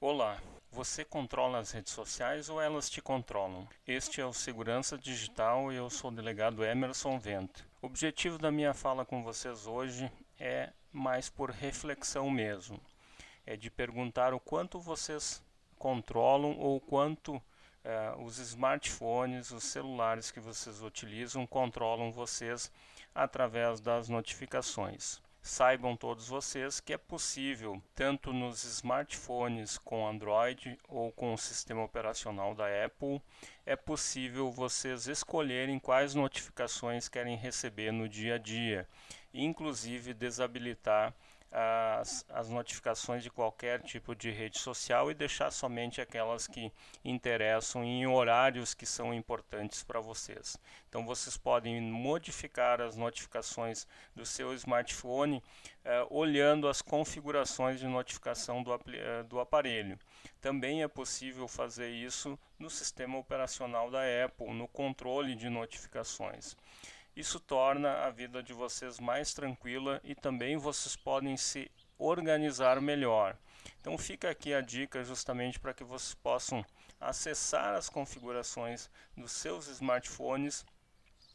Olá, você controla as redes sociais ou elas te controlam? Este é o Segurança Digital e eu sou o delegado Emerson Vento. O objetivo da minha fala com vocês hoje é mais por reflexão mesmo. É de perguntar o quanto vocês controlam ou quanto eh, os smartphones, os celulares que vocês utilizam controlam vocês através das notificações. Saibam todos vocês que é possível, tanto nos smartphones com Android ou com o sistema operacional da Apple, é possível vocês escolherem quais notificações querem receber no dia a dia, inclusive desabilitar as, as notificações de qualquer tipo de rede social e deixar somente aquelas que interessam em horários que são importantes para vocês. Então vocês podem modificar as notificações do seu smartphone eh, olhando as configurações de notificação do, eh, do aparelho. Também é possível fazer isso no sistema operacional da Apple, no controle de notificações. Isso torna a vida de vocês mais tranquila e também vocês podem se organizar melhor. Então fica aqui a dica justamente para que vocês possam acessar as configurações dos seus smartphones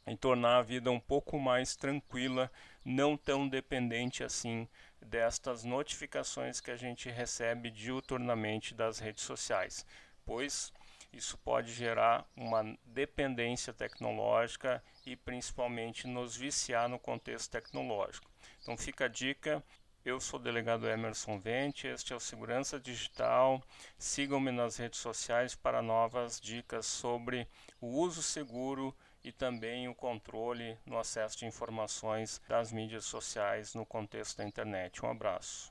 e tornar a vida um pouco mais tranquila, não tão dependente assim destas notificações que a gente recebe diuturnamente das redes sociais, pois isso pode gerar uma dependência tecnológica e principalmente nos viciar no contexto tecnológico. Então fica a dica. Eu sou o delegado Emerson Vente, este é o Segurança Digital. Sigam-me nas redes sociais para novas dicas sobre o uso seguro e também o controle no acesso de informações das mídias sociais no contexto da internet. Um abraço.